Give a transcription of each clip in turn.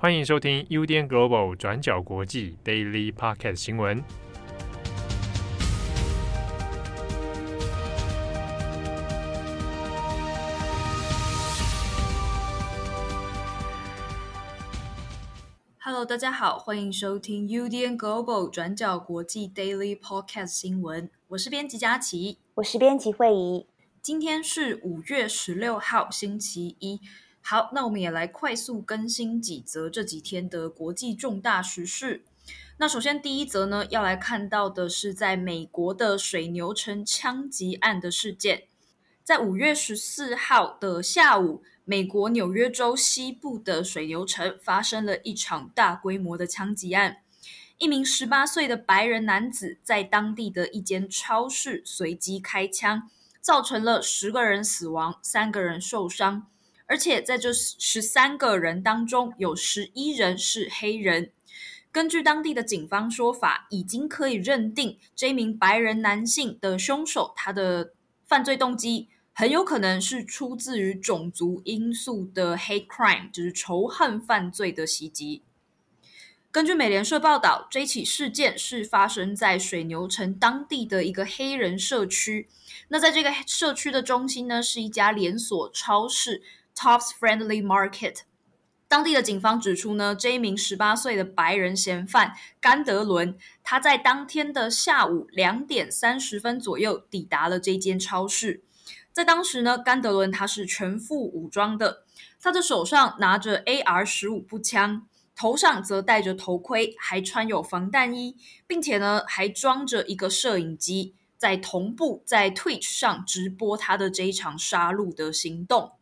欢迎收听 UDN Global 转角国际 Daily Podcast 新闻。Hello，大家好，欢迎收听 UDN Global 转角国际 Daily Podcast 新闻。我是编辑佳琪，我是编辑慧仪。今天是五月十六号，星期一。好，那我们也来快速更新几则这几天的国际重大时事。那首先第一则呢，要来看到的是在美国的水牛城枪击案的事件。在五月十四号的下午，美国纽约州西部的水牛城发生了一场大规模的枪击案。一名十八岁的白人男子在当地的一间超市随机开枪，造成了十个人死亡，三个人受伤。而且在这十三个人当中，有十一人是黑人。根据当地的警方说法，已经可以认定这名白人男性的凶手，他的犯罪动机很有可能是出自于种族因素的 hate crime，就是仇恨犯罪的袭击。根据美联社报道，这起事件是发生在水牛城当地的一个黑人社区。那在这个社区的中心呢，是一家连锁超市。Tops Friendly Market，当地的警方指出呢，这一名十八岁的白人嫌犯甘德伦，他在当天的下午两点三十分左右抵达了这间超市。在当时呢，甘德伦他是全副武装的，他的手上拿着 AR 十五步枪，头上则戴着头盔，还穿有防弹衣，并且呢还装着一个摄影机，在同步在 Twitch 上直播他的这一场杀戮的行动。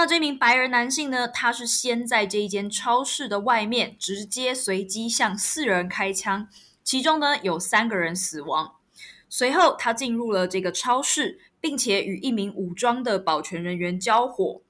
那这名白人男性呢，他是先在这一间超市的外面直接随机向四人开枪，其中呢有三个人死亡。随后他进入了这个超市，并且与一名武装的保全人员交火。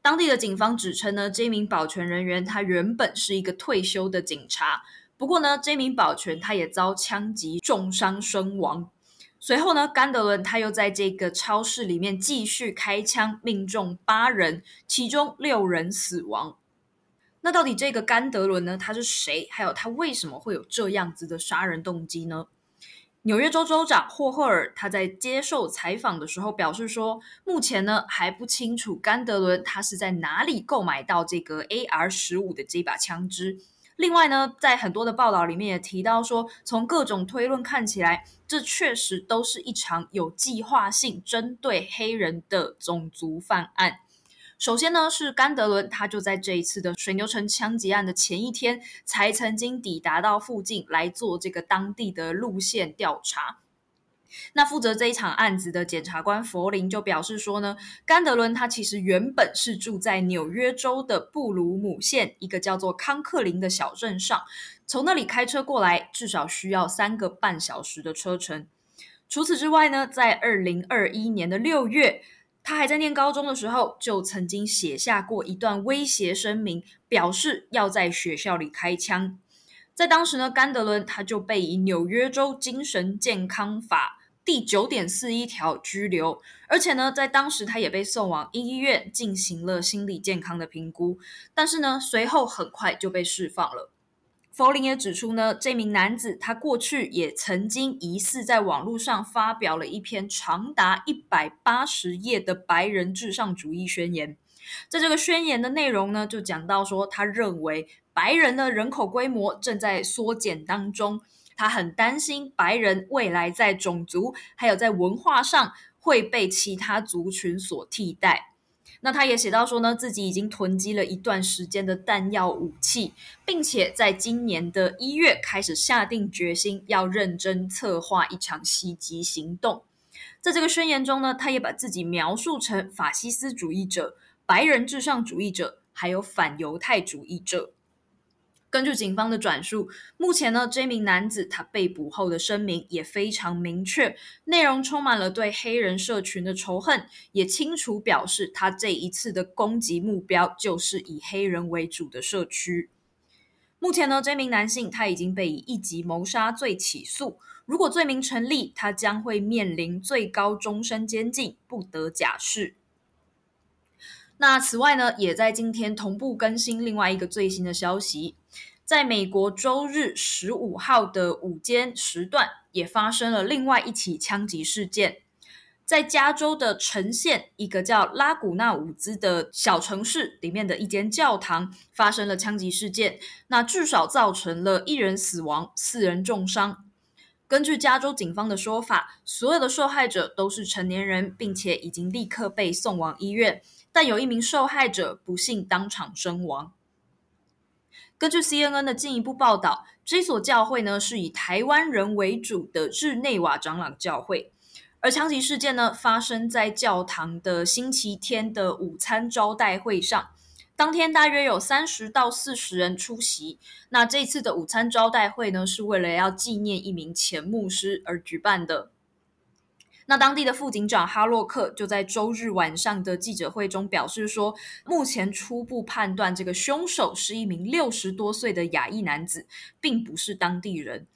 当地的警方指称呢，这名保全人员他原本是一个退休的警察，不过呢，这名保全他也遭枪击重伤身亡。随后呢，甘德伦他又在这个超市里面继续开枪，命中八人，其中六人死亡。那到底这个甘德伦呢？他是谁？还有他为什么会有这样子的杀人动机呢？纽约州州长霍赫尔他在接受采访的时候表示说，目前呢还不清楚甘德伦他是在哪里购买到这个 AR 十五的这把枪支。另外呢，在很多的报道里面也提到说，从各种推论看起来，这确实都是一场有计划性针对黑人的种族犯案。首先呢，是甘德伦，他就在这一次的水牛城枪击案的前一天，才曾经抵达到附近来做这个当地的路线调查。那负责这一场案子的检察官弗林就表示说呢，甘德伦他其实原本是住在纽约州的布鲁姆县一个叫做康克林的小镇上，从那里开车过来至少需要三个半小时的车程。除此之外呢，在二零二一年的六月，他还在念高中的时候，就曾经写下过一段威胁声明，表示要在学校里开枪。在当时呢，甘德伦他就被以纽约州精神健康法。第九点四一条拘留，而且呢，在当时他也被送往医院进行了心理健康的评估，但是呢，随后很快就被释放了。弗林也指出呢，这名男子他过去也曾经疑似在网络上发表了一篇长达一百八十页的白人至上主义宣言，在这个宣言的内容呢，就讲到说，他认为白人的人口规模正在缩减当中。他很担心白人未来在种族还有在文化上会被其他族群所替代。那他也写到说呢，自己已经囤积了一段时间的弹药武器，并且在今年的一月开始下定决心要认真策划一场袭击行动。在这个宣言中呢，他也把自己描述成法西斯主义者、白人至上主义者，还有反犹太主义者。根据警方的转述，目前呢，这名男子他被捕后的声明也非常明确，内容充满了对黑人社群的仇恨，也清楚表示他这一次的攻击目标就是以黑人为主的社区。目前呢，这名男性他已经被以一级谋杀罪起诉，如果罪名成立，他将会面临最高终身监禁，不得假释。那此外呢，也在今天同步更新另外一个最新的消息，在美国周日十五号的午间时段，也发生了另外一起枪击事件。在加州的橙县，一个叫拉古纳伍兹的小城市里面的一间教堂发生了枪击事件，那至少造成了一人死亡，四人重伤。根据加州警方的说法，所有的受害者都是成年人，并且已经立刻被送往医院，但有一名受害者不幸当场身亡。根据 CNN 的进一步报道，这所教会呢是以台湾人为主的日内瓦长老教会。而枪击事件呢，发生在教堂的星期天的午餐招待会上。当天大约有三十到四十人出席。那这次的午餐招待会呢，是为了要纪念一名前牧师而举办的。那当地的副警长哈洛克就在周日晚上的记者会中表示说，目前初步判断这个凶手是一名六十多岁的亚裔男子，并不是当地人。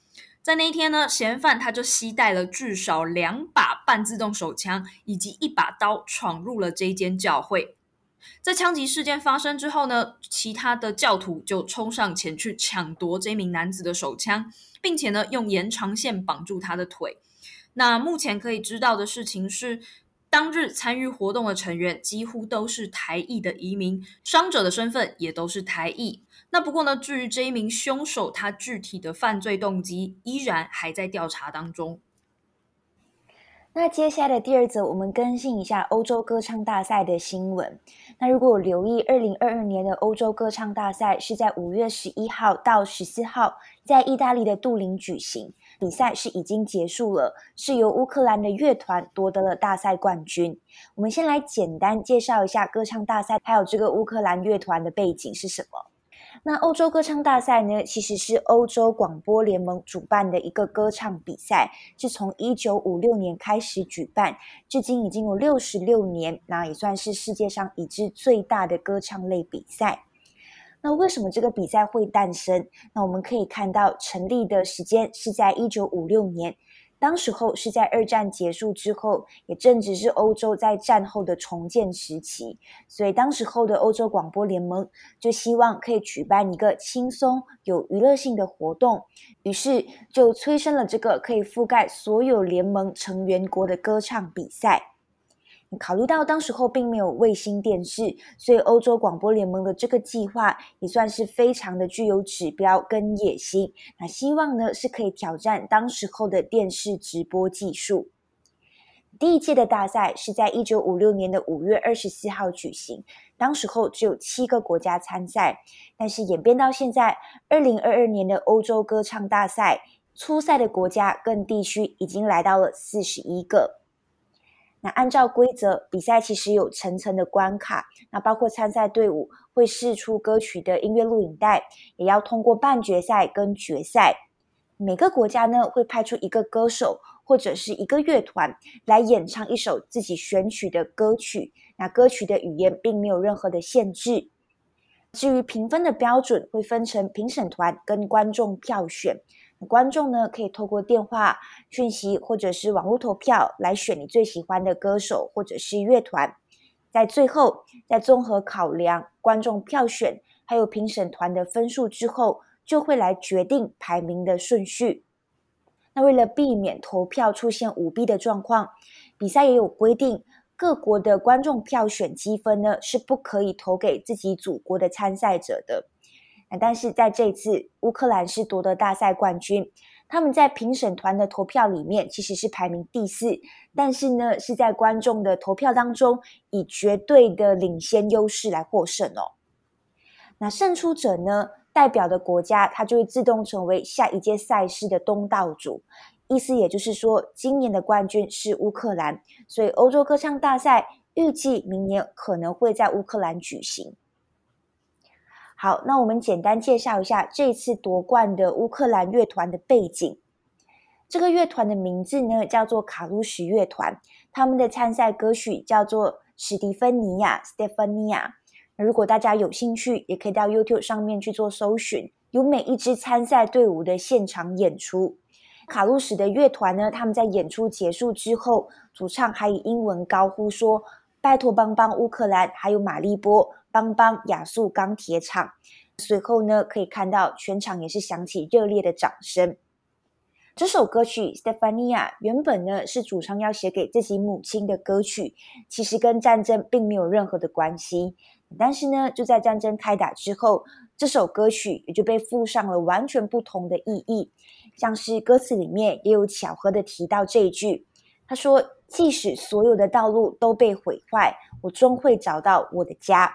在那一天呢，嫌犯他就携带了至少两把半自动手枪以及一把刀，闯入了这间教会。在枪击事件发生之后呢，其他的教徒就冲上前去抢夺这名男子的手枪，并且呢，用延长线绑住他的腿。那目前可以知道的事情是，当日参与活动的成员几乎都是台裔的移民，伤者的身份也都是台裔。那不过呢，至于这一名凶手，他具体的犯罪动机依然还在调查当中。那接下来的第二则，我们更新一下欧洲歌唱大赛的新闻。那如果留意，二零二二年的欧洲歌唱大赛是在五月十一号到十四号在意大利的杜林举行，比赛是已经结束了，是由乌克兰的乐团夺得了大赛冠军。我们先来简单介绍一下歌唱大赛，还有这个乌克兰乐团的背景是什么。那欧洲歌唱大赛呢，其实是欧洲广播联盟主办的一个歌唱比赛，是从一九五六年开始举办，至今已经有六十六年，那也算是世界上已知最大的歌唱类比赛。那为什么这个比赛会诞生？那我们可以看到，成立的时间是在一九五六年。当时候是在二战结束之后，也正值是欧洲在战后的重建时期，所以当时候的欧洲广播联盟就希望可以举办一个轻松有娱乐性的活动，于是就催生了这个可以覆盖所有联盟成员国的歌唱比赛。考虑到当时候并没有卫星电视，所以欧洲广播联盟的这个计划也算是非常的具有指标跟野心。那希望呢是可以挑战当时候的电视直播技术。第一届的大赛是在一九五六年的五月二十四号举行，当时候只有七个国家参赛，但是演变到现在二零二二年的欧洲歌唱大赛，初赛的国家跟地区已经来到了四十一个。那按照规则，比赛其实有层层的关卡，那包括参赛队伍会试出歌曲的音乐录影带，也要通过半决赛跟决赛。每个国家呢会派出一个歌手或者是一个乐团来演唱一首自己选取的歌曲，那歌曲的语言并没有任何的限制。至于评分的标准，会分成评审团跟观众票选。观众呢，可以透过电话讯息或者是网络投票来选你最喜欢的歌手或者是乐团。在最后，在综合考量观众票选还有评审团的分数之后，就会来决定排名的顺序。那为了避免投票出现舞弊的状况，比赛也有规定，各国的观众票选积分呢是不可以投给自己祖国的参赛者的。那但是在这次乌克兰是夺得大赛冠军，他们在评审团的投票里面其实是排名第四，但是呢是在观众的投票当中以绝对的领先优势来获胜哦。那胜出者呢，代表的国家它就会自动成为下一届赛事的东道主，意思也就是说今年的冠军是乌克兰，所以欧洲歌唱大赛预计明年可能会在乌克兰举行。好，那我们简单介绍一下这次夺冠的乌克兰乐团的背景。这个乐团的名字呢叫做卡鲁什乐团，他们的参赛歌曲叫做史蒂芬妮亚 （Stefania）。如果大家有兴趣，也可以到 YouTube 上面去做搜寻，有每一支参赛队伍的现场演出。卡鲁什的乐团呢，他们在演出结束之后，主唱还以英文高呼说拜托帮帮乌克兰，还有马利波邦邦亚速钢铁厂。随后呢，可以看到全场也是响起热烈的掌声。这首歌曲《Stefania》原本呢是主唱要写给自己母亲的歌曲，其实跟战争并没有任何的关系。但是呢，就在战争开打之后，这首歌曲也就被附上了完全不同的意义。像是歌词里面也有巧合的提到这一句，他说：“即使所有的道路都被毁坏，我终会找到我的家。”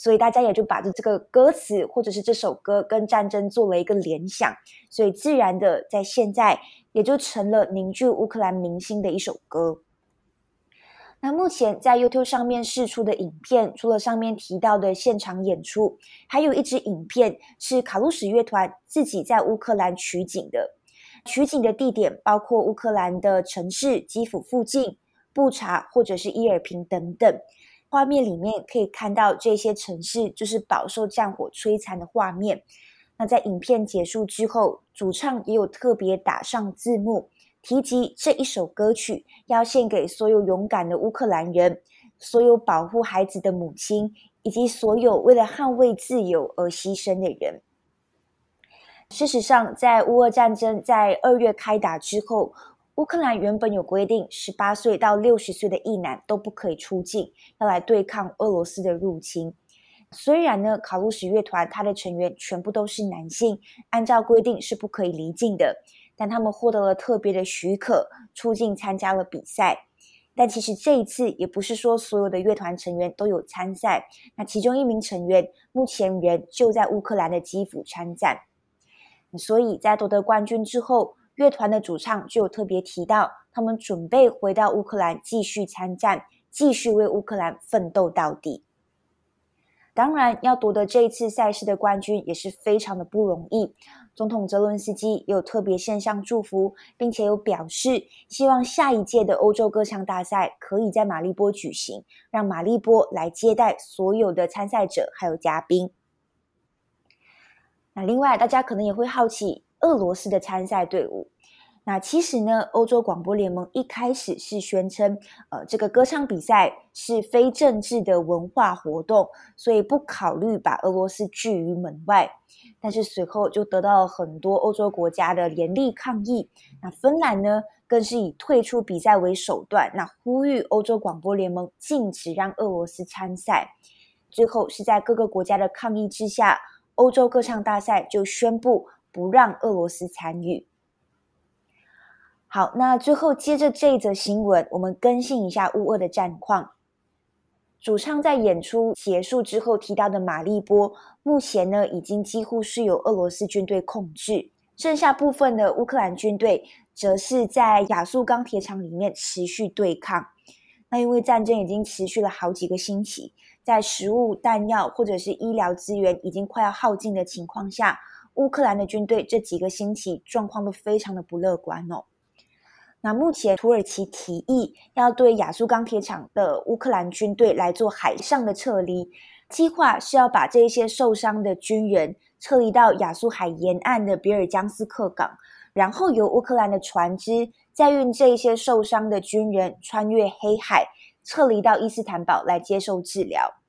所以大家也就把这这个歌词或者是这首歌跟战争做了一个联想，所以自然的在现在也就成了凝聚乌克兰民心的一首歌。那目前在 YouTube 上面释出的影片，除了上面提到的现场演出，还有一支影片是卡路什乐团自己在乌克兰取景的，取景的地点包括乌克兰的城市基辅附近、布查或者是伊尔平等等。画面里面可以看到这些城市就是饱受战火摧残的画面。那在影片结束之后，主唱也有特别打上字幕，提及这一首歌曲要献给所有勇敢的乌克兰人，所有保护孩子的母亲，以及所有为了捍卫自由而牺牲的人。事实上，在乌俄战争在二月开打之后，乌克兰原本有规定，十八岁到六十岁的役男都不可以出境，要来对抗俄罗斯的入侵。虽然呢，卡路什乐团它的成员全部都是男性，按照规定是不可以离境的，但他们获得了特别的许可，出境参加了比赛。但其实这一次也不是说所有的乐团成员都有参赛，那其中一名成员目前人就在乌克兰的基辅参战，所以在夺得冠军之后。乐团的主唱就有特别提到，他们准备回到乌克兰继续参战，继续为乌克兰奋斗到底。当然，要夺得这一次赛事的冠军也是非常的不容易。总统泽伦斯基也有特别献上祝福，并且有表示希望下一届的欧洲歌唱大赛可以在马利波举行，让马利波来接待所有的参赛者还有嘉宾。那另外，大家可能也会好奇。俄罗斯的参赛队伍，那其实呢，欧洲广播联盟一开始是宣称，呃，这个歌唱比赛是非政治的文化活动，所以不考虑把俄罗斯拒于门外。但是随后就得到了很多欧洲国家的严厉抗议。那芬兰呢，更是以退出比赛为手段，那呼吁欧洲广播联盟禁止让俄罗斯参赛。最后是在各个国家的抗议之下，欧洲歌唱大赛就宣布。不让俄罗斯参与。好，那最后接着这一则新闻，我们更新一下乌俄的战况。主唱在演出结束之后提到的马利波，目前呢已经几乎是由俄罗斯军队控制，剩下部分的乌克兰军队则是在亚速钢铁厂里面持续对抗。那因为战争已经持续了好几个星期，在食物、弹药或者是医疗资源已经快要耗尽的情况下。乌克兰的军队这几个星期状况都非常的不乐观哦。那目前土耳其提议要对亚速钢铁厂的乌克兰军队来做海上的撤离，计划是要把这些受伤的军人撤离到亚速海沿岸的比尔江斯克港，然后由乌克兰的船只再运这些受伤的军人穿越黑海，撤离到伊斯坦堡来接受治疗。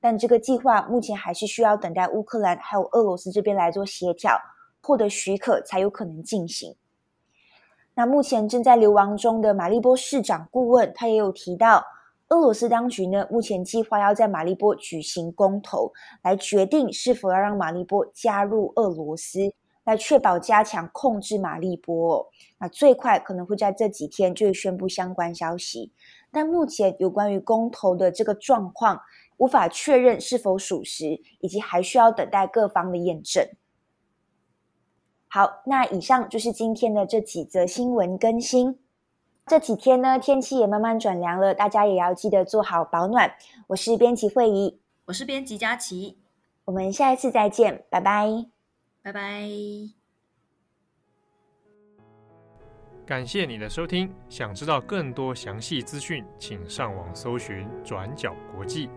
但这个计划目前还是需要等待乌克兰还有俄罗斯这边来做协调，获得许可才有可能进行。那目前正在流亡中的马利波市长顾问，他也有提到，俄罗斯当局呢目前计划要在马利波举行公投，来决定是否要让马利波加入俄罗斯，来确保加强控制马利波。那最快可能会在这几天就会宣布相关消息。但目前有关于公投的这个状况，无法确认是否属实，以及还需要等待各方的验证。好，那以上就是今天的这几则新闻更新。这几天呢，天气也慢慢转凉了，大家也要记得做好保暖。我是编辑慧仪，我是编辑佳琪，我们下一次再见，拜拜，拜拜。感谢你的收听，想知道更多详细资讯，请上网搜寻转角国际。